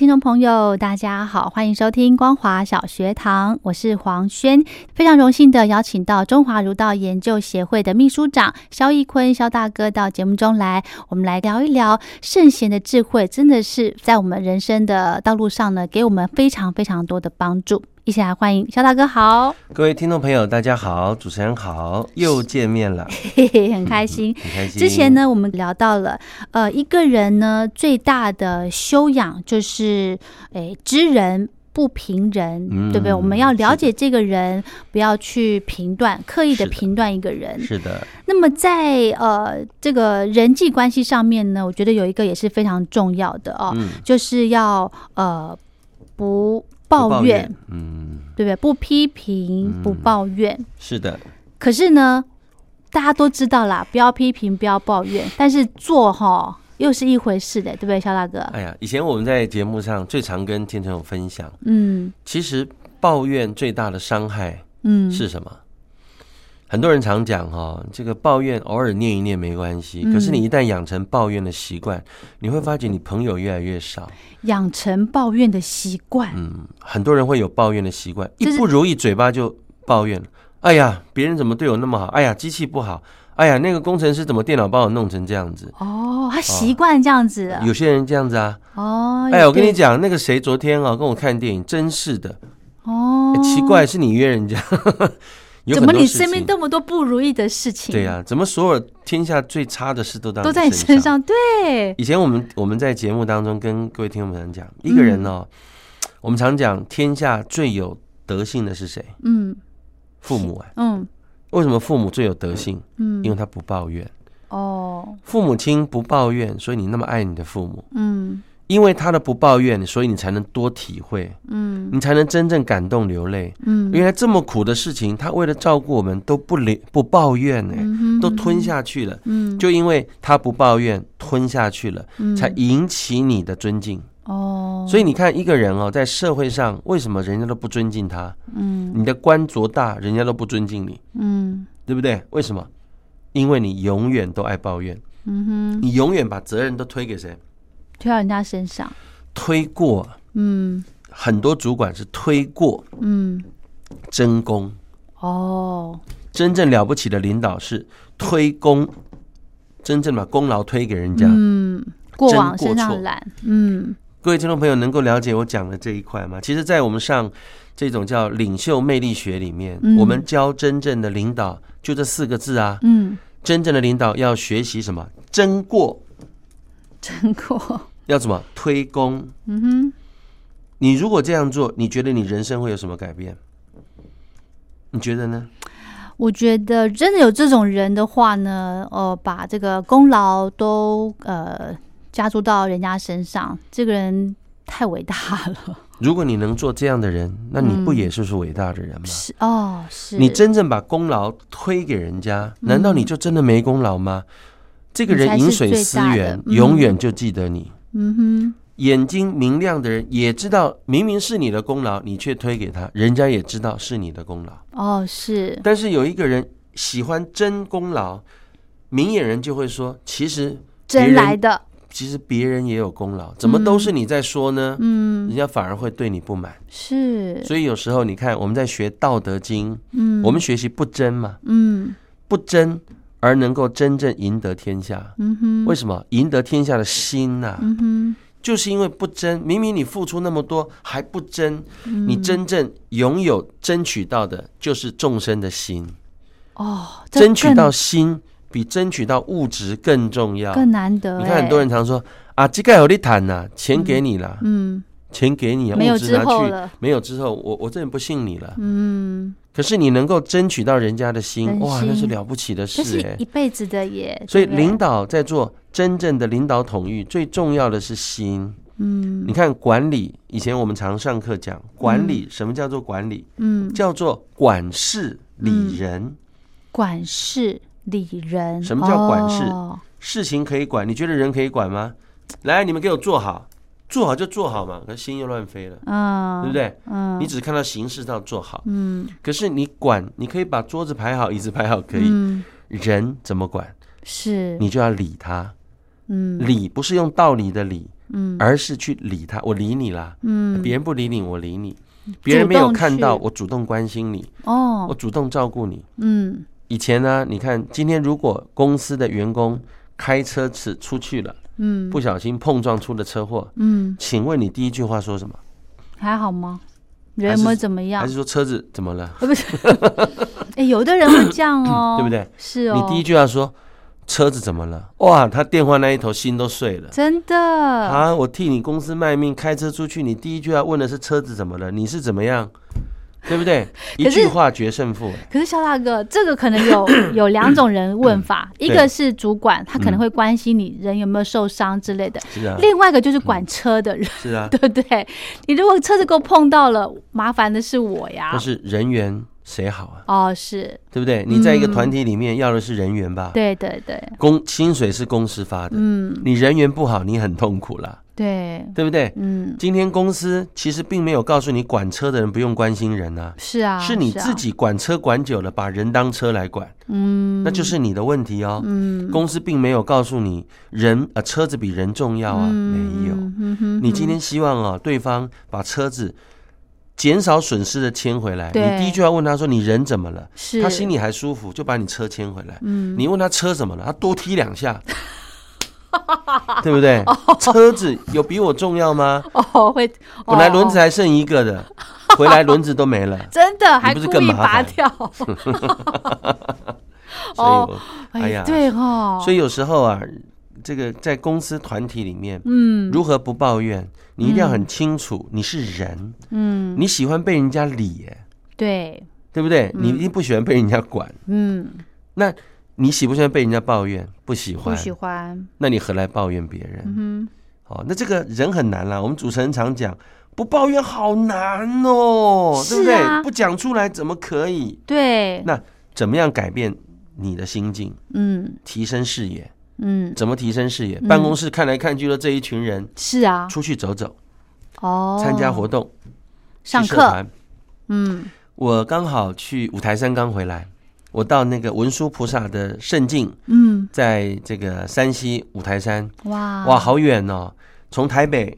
听众朋友，大家好，欢迎收听光华小学堂，我是黄轩，非常荣幸的邀请到中华儒道研究协会的秘书长肖义坤肖大哥到节目中来，我们来聊一聊圣贤的智慧，真的是在我们人生的道路上呢，给我们非常非常多的帮助。一起来欢迎肖大哥好，各位听众朋友大家好，主持人好，又见面了，嘿嘿，很开心，很开心。之前呢，我们聊到了，呃，一个人呢最大的修养就是，诶，知人不评人，对不对？我们要了解这个人，不要去评断，刻意的评断一个人。是的。那么在呃这个人际关系上面呢，我觉得有一个也是非常重要的哦，就是要呃不。抱怨，嗯，对不对？不批评，不抱怨，是的。可是呢，大家都知道啦，不要批评，不要抱怨。但是做哈又是一回事的，对不对，肖大哥？哎呀，以前我们在节目上最常跟天成有分享，嗯，其实抱怨最大的伤害，嗯，是什么？很多人常讲哈，这个抱怨偶尔念一念没关系，可是你一旦养成抱怨的习惯，你会发觉你朋友越来越少。养成抱怨的习惯，嗯，很多人会有抱怨的习惯，一不如意嘴巴就抱怨哎呀，别人怎么对我那么好？哎呀，机器不好。哎呀，那个工程师怎么电脑帮我弄成这样子？哦，他习惯这样子。有些人这样子啊。哦。哎，我跟你讲，那个谁昨天啊跟我看电影，真是的。哦。奇怪，是你约人家。怎么你身边这么多不如意的事情？对呀，怎么所有天下最差的事都都在你身上？对。以前我们我们在节目当中跟各位听众朋友讲，一个人哦，我们常讲天下最有德性的是谁？嗯，父母啊。嗯。为什么父母最有德性？嗯，因为他不抱怨。哦。父母亲不抱怨，所以你那么爱你的父母。嗯。因为他的不抱怨，所以你才能多体会，嗯，你才能真正感动流泪，嗯，原来这么苦的事情，他为了照顾我们都不留不抱怨呢，都吞下去了，嗯，就因为他不抱怨吞下去了，才引起你的尊敬，哦，所以你看一个人哦，在社会上为什么人家都不尊敬他？嗯，你的官做大，人家都不尊敬你，嗯，对不对？为什么？因为你永远都爱抱怨，嗯哼，你永远把责任都推给谁？推到人家身上，推过，嗯，很多主管是推过，嗯，真功，哦，真正了不起的领导是推功，真正把功劳推给人家，嗯，过往身上揽，嗯，各位听众朋友能够了解我讲的这一块吗？其实，在我们上这种叫领袖魅力学里面，我们教真正的领导就这四个字啊，嗯，真正的领导要学习什么？真过，争过。要怎么推功？嗯哼，你如果这样做，你觉得你人生会有什么改变？你觉得呢？我觉得真的有这种人的话呢，呃，把这个功劳都呃加注到人家身上，这个人太伟大了。如果你能做这样的人，那你不也是是伟大的人吗？是哦，是你真正把功劳推给人家，难道你就真的没功劳吗？这个人饮水思源，永远就记得你。嗯哼，眼睛明亮的人也知道，明明是你的功劳，你却推给他，人家也知道是你的功劳。哦，是。但是有一个人喜欢争功劳，明眼人就会说，其实争来的，其实别人也有功劳，怎么都是你在说呢？嗯，人家反而会对你不满。是。所以有时候你看，我们在学《道德经》，嗯，我们学习不争嘛，嗯，不争。而能够真正赢得天下，嗯哼，为什么赢得天下的心呐？嗯哼，就是因为不争。明明你付出那么多还不争，你真正拥有争取到的就是众生的心。哦，争取到心比争取到物质更重要，更难得。你看很多人常说啊，这个有你谈呐，钱给你了，嗯，钱给你，没有之后没有之后，我我真的不信你了，嗯。可是你能够争取到人家的心，哇，那是了不起的事哎，一辈子的耶。所以领导在做真正的领导统御，最重要的是心。嗯，你看管理，以前我们常上课讲管理，什么叫做管理？嗯，叫做管事理人。管事理人，什么叫管事？事情可以管，你觉得人可以管吗？来，你们给我做好。做好就做好嘛，可心又乱飞了，啊对不对？嗯你只看到形式上做好，嗯可是你管，你可以把桌子排好，椅子排好，可以。人怎么管？是，你就要理他。嗯，理不是用道理的理，嗯，而是去理他。我理你啦，嗯，别人不理你，我理你。别人没有看到，我主动关心你。哦，我主动照顾你。嗯，以前呢，你看，今天如果公司的员工开车子出去了。嗯，不小心碰撞出了车祸。嗯，请问你第一句话说什么？还好吗？人有没有怎么样？还是说车子怎么了？不是，哎，有的人会这样哦，对不对？是哦。你第一句话说车子怎么了？哇，他电话那一头心都碎了。真的啊！我替你公司卖命，开车出去，你第一句话问的是车子怎么了？你是怎么样？对不对？一句话决胜负。可是肖大哥，这个可能有 有两种人问法，一个是主管，他可能会关心你人有没有受伤之类的。是啊。另外一个就是管车的人。是啊。对不对？你如果车子给我碰到了，麻烦的是我呀。但是人缘谁好啊？哦，是。对不对？你在一个团体里面要的是人缘吧？对对对。公薪水是公司发的。嗯。你人缘不好，你很痛苦了。对，对不对？嗯，今天公司其实并没有告诉你管车的人不用关心人啊，是啊，是你自己管车管久了，把人当车来管，嗯，那就是你的问题哦。嗯，公司并没有告诉你人呃车子比人重要啊，没有。嗯哼，你今天希望啊对方把车子减少损失的牵回来，你第一句话问他说你人怎么了？是，他心里还舒服，就把你车牵回来。嗯，你问他车怎么了？他多踢两下。对不对？车子有比我重要吗？哦，会。本来轮子还剩一个的，回来轮子都没了。真的，还不是更麻烦？所以，哎呀，对哈。所以有时候啊，这个在公司团体里面，嗯，如何不抱怨？你一定要很清楚，你是人，嗯，你喜欢被人家理，对，对不对？你一定不喜欢被人家管，嗯，那。你喜不喜欢被人家抱怨？不喜欢，不喜欢。那你何来抱怨别人？嗯，哦，那这个人很难啦。我们主持人常讲，不抱怨好难哦，对不对？不讲出来怎么可以？对。那怎么样改变你的心境？嗯，提升视野。嗯，怎么提升视野？办公室看来看去的这一群人，是啊，出去走走，哦，参加活动，上课。嗯，我刚好去五台山刚回来。我到那个文殊菩萨的圣境，嗯，在这个山西五台山，哇。哇，好远哦！从台北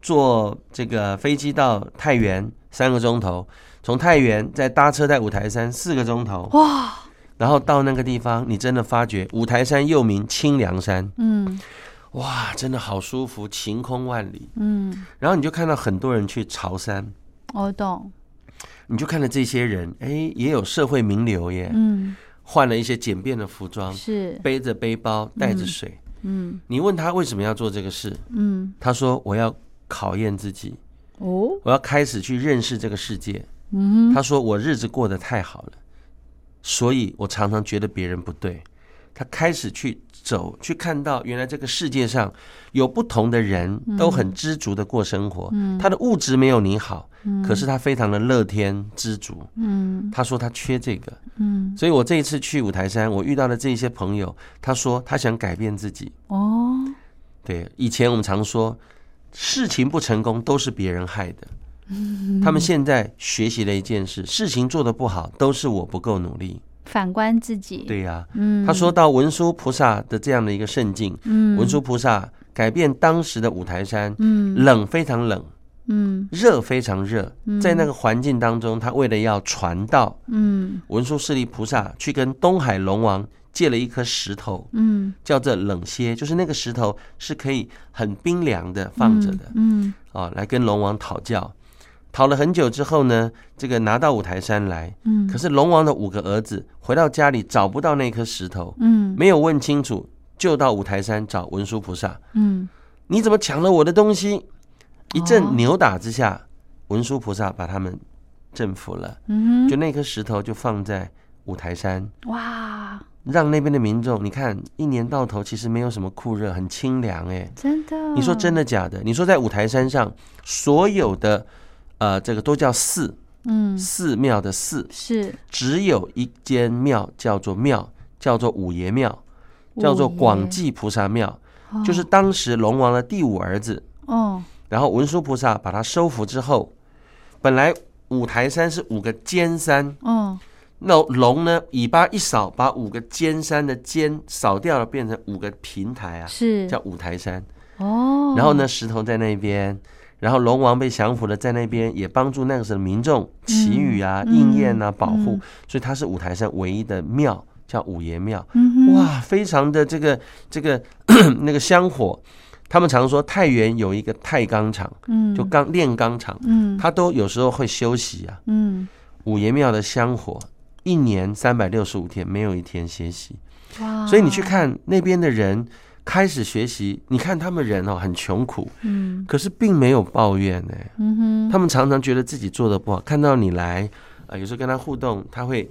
坐这个飞机到太原三个钟头，从太原再搭车在五台山四个钟头，哇！然后到那个地方，你真的发觉五台山又名清凉山，嗯，哇，真的好舒服，晴空万里，嗯，然后你就看到很多人去朝山，我懂。你就看到这些人，哎，也有社会名流耶，嗯，换了一些简便的服装，是。背着背包，带着水，嗯，你问他为什么要做这个事，嗯，他说我要考验自己，哦，我要开始去认识这个世界，嗯，他说我日子过得太好了，所以我常常觉得别人不对，他开始去。走去看到，原来这个世界上有不同的人都很知足的过生活。他的物质没有你好，可是他非常的乐天知足。嗯，他说他缺这个。嗯，所以我这一次去五台山，我遇到的这些朋友，他说他想改变自己。哦，对，以前我们常说事情不成功都是别人害的。他们现在学习了一件事：事情做得不好都是我不够努力。反观自己，对呀，嗯，他说到文殊菩萨的这样的一个圣境，嗯，文殊菩萨改变当时的五台山，嗯，冷非常冷，嗯，热非常热，在那个环境当中，他为了要传道，嗯，文殊师利菩萨去跟东海龙王借了一颗石头，嗯，叫做冷蝎，就是那个石头是可以很冰凉的放着的，嗯，啊，来跟龙王讨教。讨了很久之后呢，这个拿到五台山来，嗯，可是龙王的五个儿子回到家里找不到那颗石头，嗯，没有问清楚，就到五台山找文殊菩萨，嗯，你怎么抢了我的东西？一阵扭打之下，文殊菩萨把他们征服了，嗯，就那颗石头就放在五台山，哇，让那边的民众，你看一年到头其实没有什么酷热，很清凉，哎，真的，你说真的假的？你说在五台山上所有的。呃，这个都叫寺，嗯，寺庙的寺。是，只有一间庙叫做庙，叫做五爷庙，叫做广济菩萨庙，就是当时龙王的第五儿子，哦，然后文殊菩萨把他收服之后，本来五台山是五个尖山，嗯，那龙呢尾巴一扫，把五个尖山的尖扫掉了，变成五个平台啊，是。叫五台山，哦，然后呢石头在那边。然后龙王被降服了，在那边也帮助那个时候的民众祈雨啊、应验啊、保护，所以它是五台山唯一的庙，叫五爷庙。哇，非常的这个这个 那个香火，他们常说太原有一个太钢厂，嗯，就钢炼钢厂，嗯，他都有时候会休息啊，嗯，五爷庙的香火一年三百六十五天没有一天歇息，哇，所以你去看那边的人。开始学习，你看他们人哦很穷苦，嗯，可是并没有抱怨呢，嗯哼，他们常常觉得自己做的不好，看到你来，啊，有时候跟他互动，他会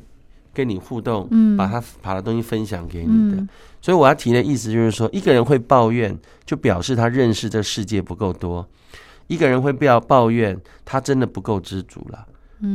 跟你互动，嗯，把他把的东西分享给你的，所以我要提的意思就是说，一个人会抱怨，就表示他认识这世界不够多；一个人会不要抱怨，他真的不够知足了。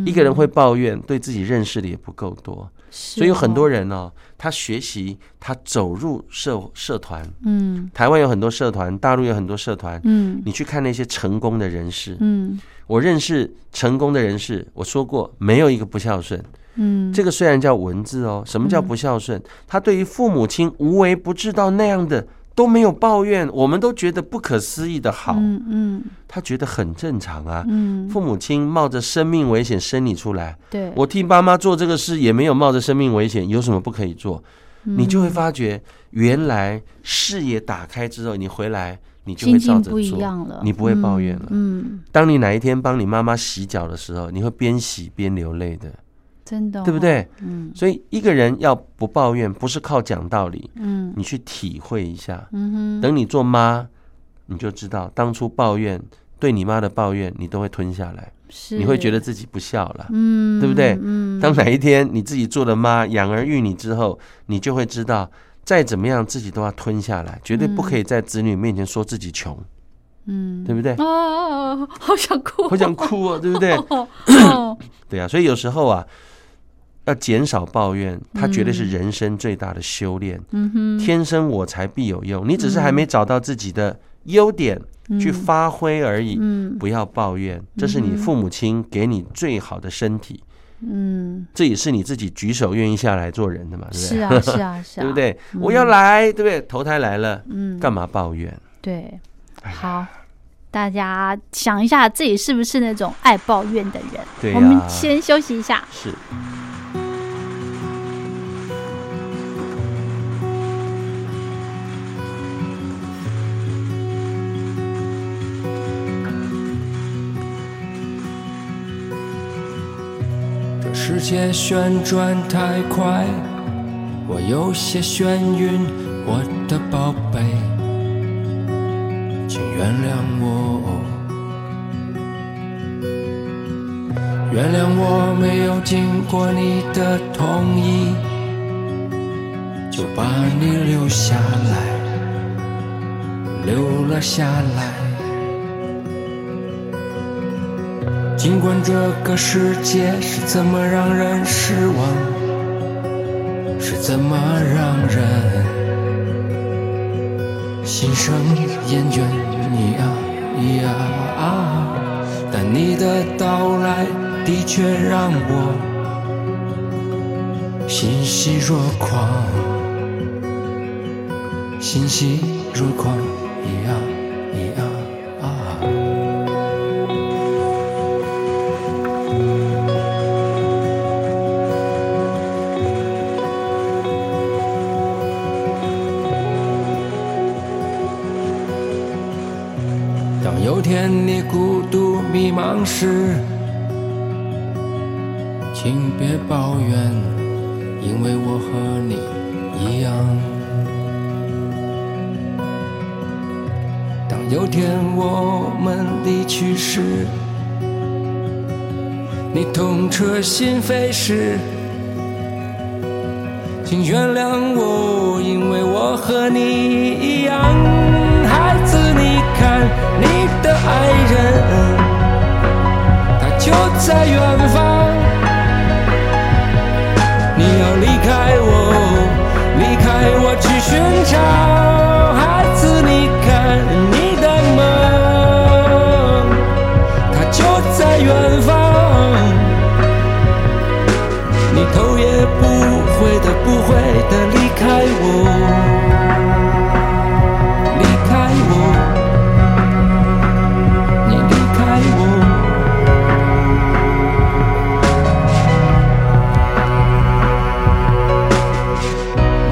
一个人会抱怨，对自己认识的也不够多，所以有很多人哦，他学习，他走入社社团，嗯，台湾有很多社团，大陆有很多社团，嗯，你去看那些成功的人士，嗯，我认识成功的人士，我说过没有一个不孝顺，嗯，这个虽然叫文字哦，什么叫不孝顺？他对于父母亲无微不至到那样的。都没有抱怨，我们都觉得不可思议的好。嗯嗯，他觉得很正常啊。嗯，父母亲冒着生命危险生你出来，对我替爸妈做这个事也没有冒着生命危险，有什么不可以做？你就会发觉，原来视野打开之后，你回来你就会照着做，你不会抱怨了。嗯，当你哪一天帮你妈妈洗脚的时候，你会边洗边流泪的。真的，对不对？嗯，所以一个人要不抱怨，不是靠讲道理，嗯，你去体会一下，嗯哼，等你做妈，你就知道当初抱怨对你妈的抱怨，你都会吞下来，是，你会觉得自己不孝了，嗯，对不对？嗯，当哪一天你自己做了妈，养儿育女之后，你就会知道，再怎么样自己都要吞下来，绝对不可以在子女面前说自己穷，嗯，对不对？哦，好想哭，好想哭啊，对不对？对啊，所以有时候啊。要减少抱怨，它绝对是人生最大的修炼。嗯哼，天生我材必有用，你只是还没找到自己的优点去发挥而已。嗯，不要抱怨，这是你父母亲给你最好的身体。嗯，这也是你自己举手愿意下来做人的嘛？对不对？是啊，是啊，是啊，对不对？我要来，对不对？投胎来了，嗯，干嘛抱怨？对，好，大家想一下自己是不是那种爱抱怨的人？对，我们先休息一下。是。界旋转太快，我有些眩晕，我的宝贝，请原谅我，原谅我没有经过你的同意就把你留下来，留了下来。尽管这个世界是怎么让人失望，是怎么让人心生厌倦，你啊咿呀啊，但你的到来的确让我欣喜若狂，欣喜若狂，心扉时，请原谅我，因为我和你一样。孩子，你看你的爱人，他就在远方。你要离开我，离开我去寻找。孩子，你看你的梦，他就在远方。我，离开我，你离开我。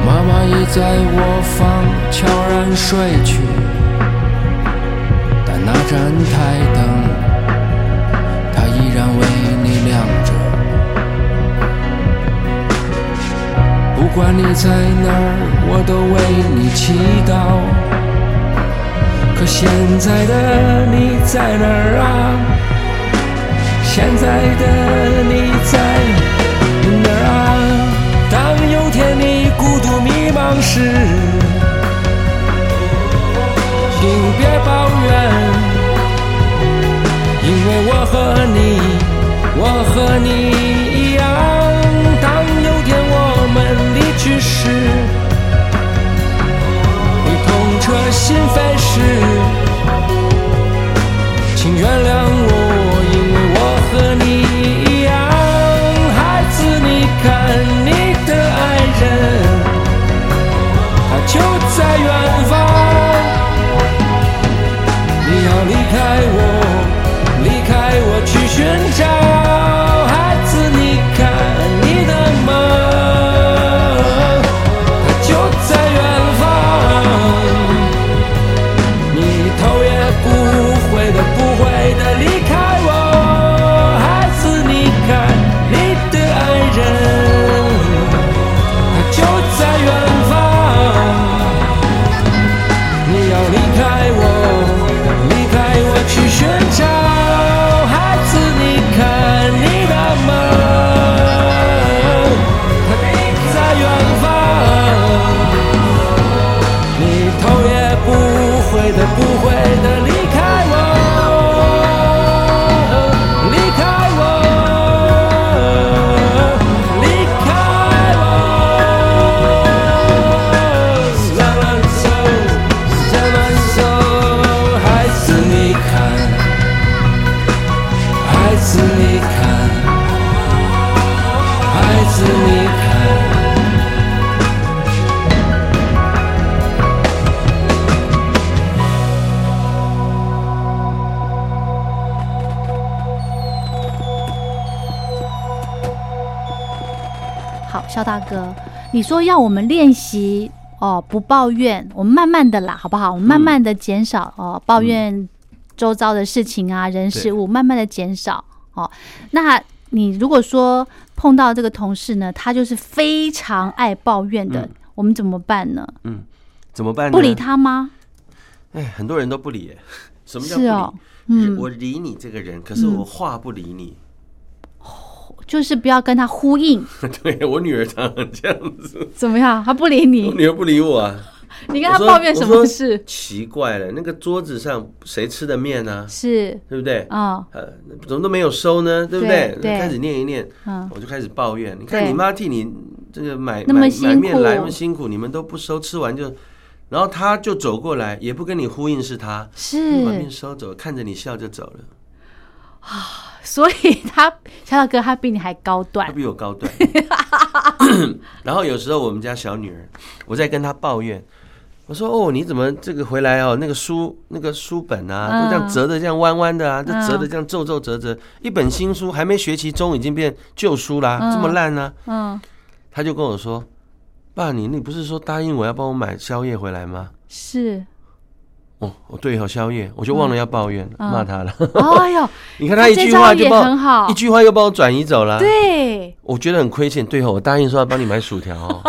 妈妈已在卧房悄然睡去，但那盏台管你在哪儿，我都为你祈祷。可现在的你在哪儿啊？现在的你在哪儿啊？当有天你孤独迷茫时，请别抱怨，因为我和你，我和你痛彻心飞逝，请原谅我，因为我和你一样。孩子，你看你的爱人，他就在远方。你要离开我，你说要我们练习哦，不抱怨，我们慢慢的啦，好不好？我们慢慢的减少、哦，抱怨周遭的事情啊、人事物，慢慢的减少哦。那你如果说碰到这个同事呢，他就是非常爱抱怨的，嗯我们怎么办呢？嗯怎么办呢？不理。他吗？哎，很多人都不理耶。什么叫不理？是哦，嗯，我理你这个人，可是我话不理你。就是不要跟他呼应，对我女儿常常这样子，怎么样？她不理我你，女儿不理我啊。你跟他抱怨什么事？奇怪了，那个桌子上谁吃的面呢、是对不对？啊，呃，怎么都没有收呢？对不对对开始念一念，嗯，我就开始抱怨。你看你妈替你这个买买那么辛买面来那么辛苦，你们都不收，吃完就，然后她就走过来，也不跟你呼应是她，把面，收走，看着你笑就走了。所以他小小哥他比你还高端，他，比我高段。然后有时候我们家小女儿，我在跟她抱怨。我说哦，你怎么这个回来哦？那个书那个书本啊，都这样折的，这样弯弯的啊，这折的这样皱皱折折。一本新书还没学期中，已经变旧书啦，嗯这么烂呢、嗯，他就跟我说：“爸，你你不是说答应我要帮我买宵夜回来吗是，？”哦，我对哦，宵夜，我就忘了要抱怨，骂他了。哎呦，你看他一句话就把很好，一句话又把我转移走了。对，我觉得很亏欠。对哦，我答应说要帮你买薯条哦。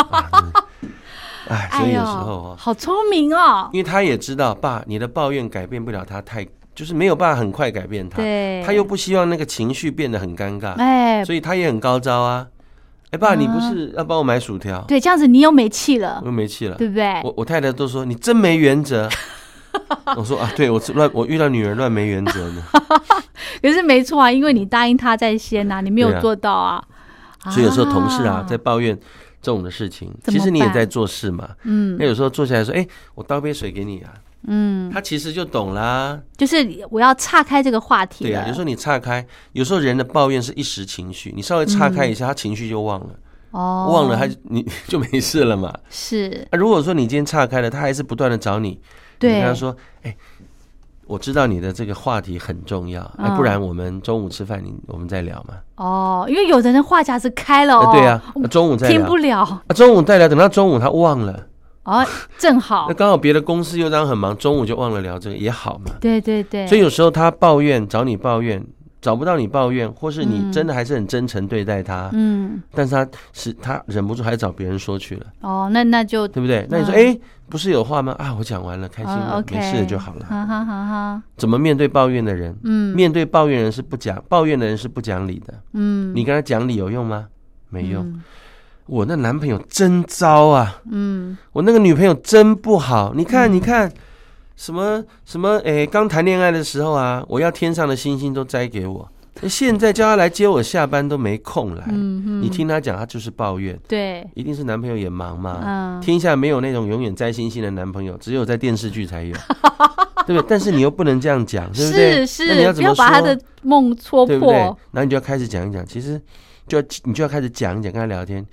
哎，所以有时候哦，好聪明哦，因为他也知道，爸，你的抱怨改变不了他，太就是没有办法很快改变他。对，他又不希望那个情绪变得很尴尬，哎，所以他也很高招啊。哎，爸，你不是要帮我买薯条？对，这样子你又没气了，我又没气了，对不对？我我太太都说你真没原则。我说啊，对我乱，我遇到女人乱没原则呢。可是没错啊，因为你答应他在先呐，你没有做到啊。所以有时候同事啊在抱怨这种的事情，其实你也在做事嘛。嗯。那有时候坐下来说，哎，我倒杯水给你啊。嗯。他其实就懂啦。就是我要岔开这个话题。对啊，有时候你岔开，有时候人的抱怨是一时情绪，你稍微岔开一下，他情绪就忘了。哦。忘了他你 就没事了嘛。是。那如果说你今天岔开了，他还是不断的找你。你跟他说：“哎，我知道你的这个话题很重要，哎，不然我们中午吃饭，你我们再聊嘛。”哦，因为有的人话匣子开了，对呀，中午再听不了。啊，中午再聊，等到中午他忘了，哦，正好，那刚好别的公司又当很忙，中午就忘了聊这个也好嘛。对对对，所以有时候他抱怨找你抱怨。找不到你抱怨，或是你真的还是很真诚对待他，嗯，但是他是他忍不住还找别人说去了，哦，那那就对不对？那你说，哎，不是有话吗？啊，我讲完了，开心了，没事就好了。哈哈哈哈。怎么面对抱怨的人？嗯，面对抱怨人是不讲，抱怨的人是不讲理的。嗯，你跟他讲理有用吗？没用。我那男朋友真糟啊，嗯，我那个女朋友真不好，你看，你看。什么什么？哎，刚谈恋爱的时候啊，我要天上的星星都摘给我。现在叫他来接我下班都没空来。你听他讲，他就是抱怨。对，一定是男朋友也忙嘛。天下没有那种永远摘星星的男朋友，只有在电视剧才有，对不对？但是你又不能这样讲，对不对？是是，那你要怎么要把他的梦戳破。然后你就要开始讲一讲，其实就要你就要开始讲一讲，跟他聊天。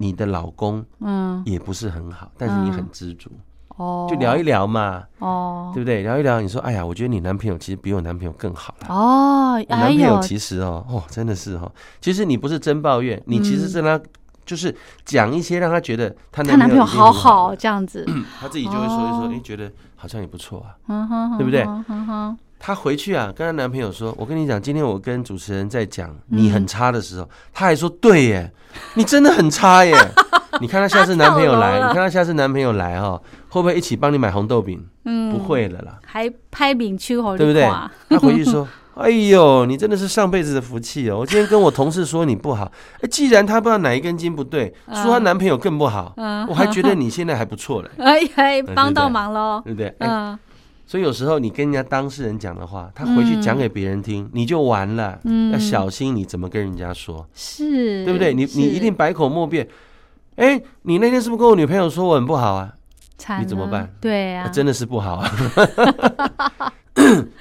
你的老公嗯也不是很好，但是你很知足。哦，就聊一聊嘛，哦，对不对？聊一聊，你说，哎呀，我觉得你男朋友其实比我男朋友更好了。哦，男朋友其实哦，哦，真的是哦，其实你不是真抱怨，你其实是他就是讲一些让他觉得他男朋友好好这样子，他自己就会说一说，哎，觉得好像也不错啊，对不对？他回去啊，跟他男朋友说：“我跟你讲，今天我跟主持人在讲你很差的时候，他还说对耶，你真的很差耶。你看他下次男朋友来，你看他下次男朋友来哈，会不会一起帮你买红豆饼？嗯，不会了啦，还拍饼去对不对？他回去说：哎呦，你真的是上辈子的福气哦！我今天跟我同事说你不好，哎，既然他不知道哪一根筋不对，说他男朋友更不好，我还觉得你现在还不错嘞。哎，帮到忙喽，对不对？嗯。”所以有时候你跟人家当事人讲的话，他回去讲给别人听，你就完了。嗯，要小心你怎么跟人家说，是对不对？你你一定百口莫辩。哎，你那天是不是跟我女朋友说我很不好啊？你怎么办？对啊，真的是不好啊。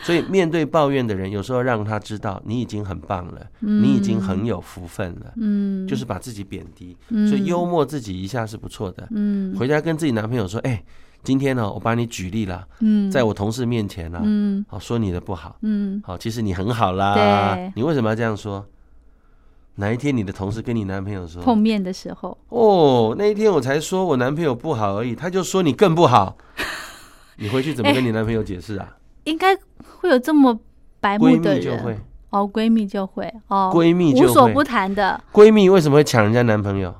所以面对抱怨的人，有时候让他知道你已经很棒了，你已经很有福分了。嗯，就是把自己贬低，所以幽默自己一下是不错的。嗯，回家跟自己男朋友说，哎。今天呢，我把你举例了，嗯，在我同事面前呢，嗯，好说你的不好，嗯，好，其实你很好啦，对，你为什么要这样说？哪一天你的同事跟你男朋友说？碰面的时候，哦，那一天我才说我男朋友不好而已，他就说你更不好，你回去怎么跟你男朋友解释啊？应该会有这么白目的人，哦，闺蜜就会，哦，闺蜜无所不谈的。闺蜜为什么会抢人家男朋友？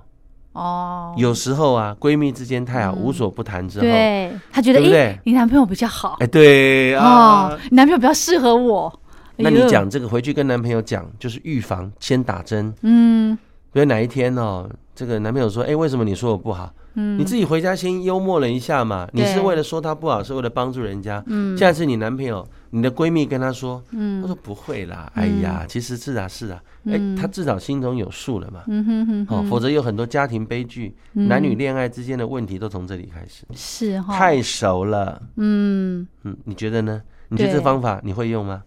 哦，有时候啊，闺蜜之间太好，无所不谈之后，对她觉得，哎，你男朋友比较好，哎，对啊，你男朋友比较适合我。那你讲这个回去跟男朋友讲，就是预防，先打针。嗯，比如哪一天哦，这个男朋友说，哎，为什么你说我不好？嗯，你自己回家先幽默了一下嘛。你是为了说他不好，是为了帮助人家。嗯，下次你男朋友。你的闺蜜跟他说，嗯，他说不会啦，哎呀，其实是啊是啊，哎，他至少心中有数了嘛，嗯哼哼，哦，否则有很多家庭悲剧，男女恋爱之间的问题都从这里开始，是哈，太熟了，嗯。嗯，你觉得呢？你觉得这方法你会用吗？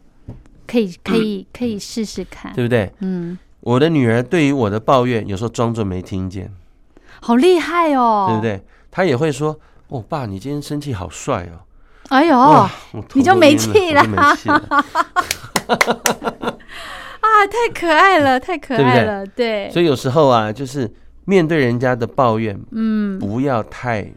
可以可以可以试试看，对不对？嗯，我的女儿对于我的抱怨，有时候装作没听见，好厉害哦，对不对？她也会说，哦，爸，你今天生气好帅哦。哎呦，你就没气了，啊，太可爱了，太可爱了，对。所以有时候啊，就是面对人家的抱怨，嗯，不要太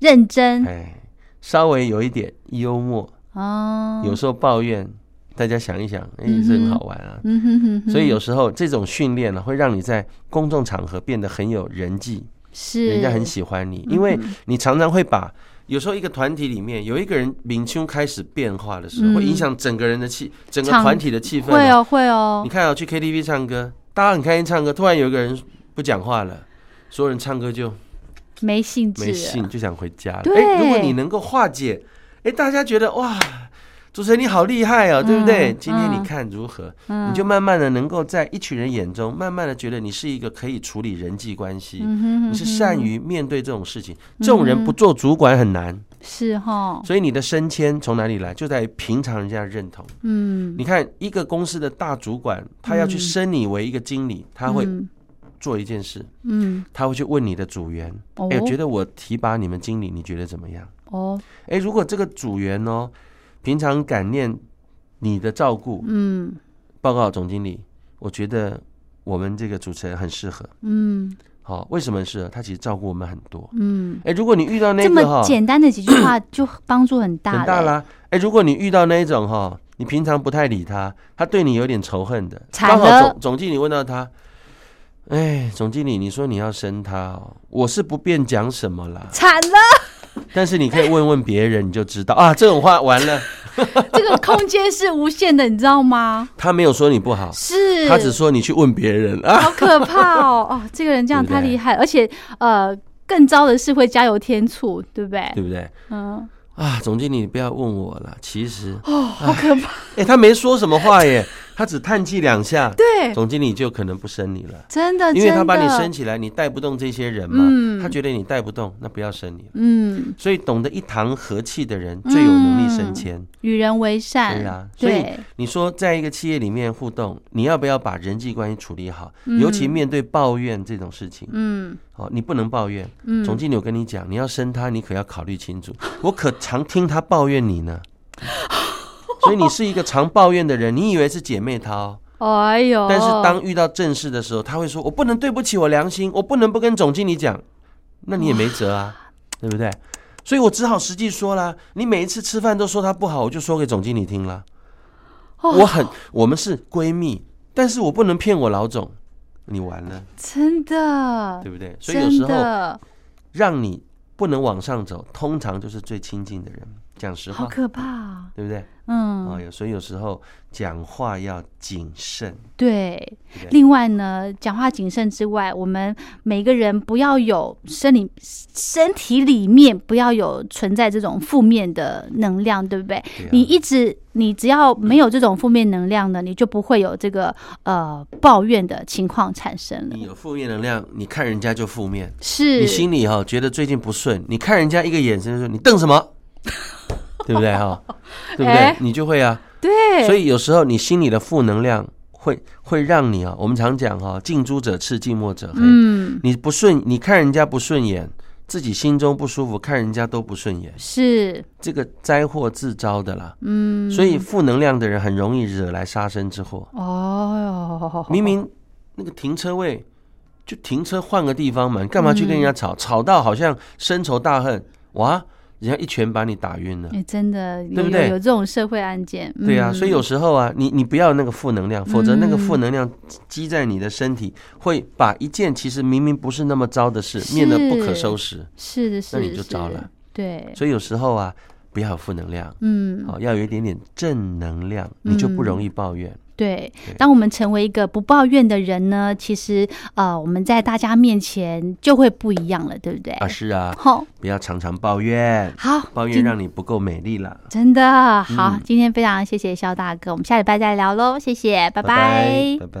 认真，哎，稍微有一点幽默。哦，有时候抱怨，大家想一想，哎，是很好玩啊。嗯哼哼。所以有时候这种训练呢，会让你在公众场合变得很有人际，是人家很喜欢你，因为你常常会把有时候一个团体里面有一个人领胸开始变化的时候，会影响整个人的气，整个团体的气氛。会哦，会哦。你看啊，去 KTV 唱歌，大家很开心唱歌，突然有一个人不讲话了，所有人唱歌就。没兴致，没兴就想回家了。哎，如果你能够化解，哎，大家觉得哇，主持人你好厉害哦，对不对？今天你看如何？你就慢慢的能够在一群人眼中，慢慢的觉得你是一个可以处理人际关系，你是善于面对这种事情。这种人不做主管很难，是哈。所以你的升迁从哪里来？就在平常人家认同。嗯，你看一个公司的大主管，他要去升你为一个经理，他会。做一件事，嗯，他会去问你的组员，哎，觉得我提拔你们经理，你觉得怎么样？哦，哎，如果这个组员哦，平常感念你的照顾，嗯，报告总经理，我觉得我们这个主持人很适合，嗯，好，为什么适合？他其实照顾我们很多，嗯，哎，如果你遇到那个哈，简单的几句话 就帮助很大，很大啦，哎，如果你遇到那一种哈，你平常不太理他，他对你有点仇恨的，刚好总总经理问到他。哎，总经理，你说你要生他哦，我是不便讲什么啦，惨了。但是你可以问问别人，你就知道啊。这种话完了，这个空间是无限的，你知道吗？他没有说你不好，是他只说你去问别人啊。好可怕哦！哦，这个人这样太厉害，而且呃，更糟的是会加油添醋，对不对？对不对？嗯。啊，总经理，你不要问我了。其实哦，好可怕。哎，他没说什么话耶。他只叹气两下，对，总经理就可能不升你了，真的，因为他把你升起来，你带不动这些人嘛，他觉得你带不动，那不要升你了，嗯，所以懂得一堂和气的人最有能力升迁，与人为善，对啊，所以你说在一个企业里面互动，你要不要把人际关系处理好？尤其面对抱怨这种事情，嗯，好，你不能抱怨，嗯，总经理我跟你讲，你要升他，你可要考虑清楚，我可常听他抱怨你呢。所以你是一个常抱怨的人，你以为是姐妹淘？哎呦！但是当遇到正事的时候，他会说：“我不能对不起我良心，我不能不跟总经理讲。”那你也没辙啊，对不对？所以我只好实际说了。你每一次吃饭都说他不好，我就说给总经理听了。我很，我们是闺蜜，但是我不能骗我老总，你完了，真的，对不对？所以有时候让你不能往上走，通常就是最亲近的人。讲实话，好可怕，对不对？嗯，哦，所以有时候讲话要谨慎。对，另外呢，讲话谨慎之外，我们每个人不要有生理身体里面不要有存在这种负面的能量，对不对？你一直你只要没有这种负面能量呢，你就不会有这个呃抱怨的情况产生了。你有负面能量，你看人家就负面，是你心里哈觉得最近不顺，你看人家一个眼神就说你瞪什么？对不对哈？对不对？你就会啊。对。所以有时候你心里的负能量会会让你啊，我们常讲哈，近朱者赤，近墨者黑。嗯。你不顺，你看人家不顺眼，自己心中不舒服，看人家都不顺眼，是这个灾祸自招的啦。嗯。所以负能量的人很容易惹来杀身之祸。哦。明明那个停车位就停车换个地方嘛，你干嘛去跟人家吵？吵到好像深仇大恨哇！人家一拳把你打晕了，哎，真的，对不对？有这种社会案件，对啊，所以有时候啊，你你不要那个负能量，否则那个负能量积在你的身体，会把一件其实明明不是那么糟的事，变得不可收拾。是的，是的，那你就糟了。对，所以有时候啊，不要负能量，嗯，好，要有一点点正能量，你就不容易抱怨。对，当我们成为一个不抱怨的人呢，其实呃，我们在大家面前就会不一样了，对不对？啊，是啊，好，不要常常抱怨，好，抱怨让你不够美丽了。真的好，今天非常谢谢肖大哥，我们下礼拜再聊喽，谢谢，拜拜，拜拜。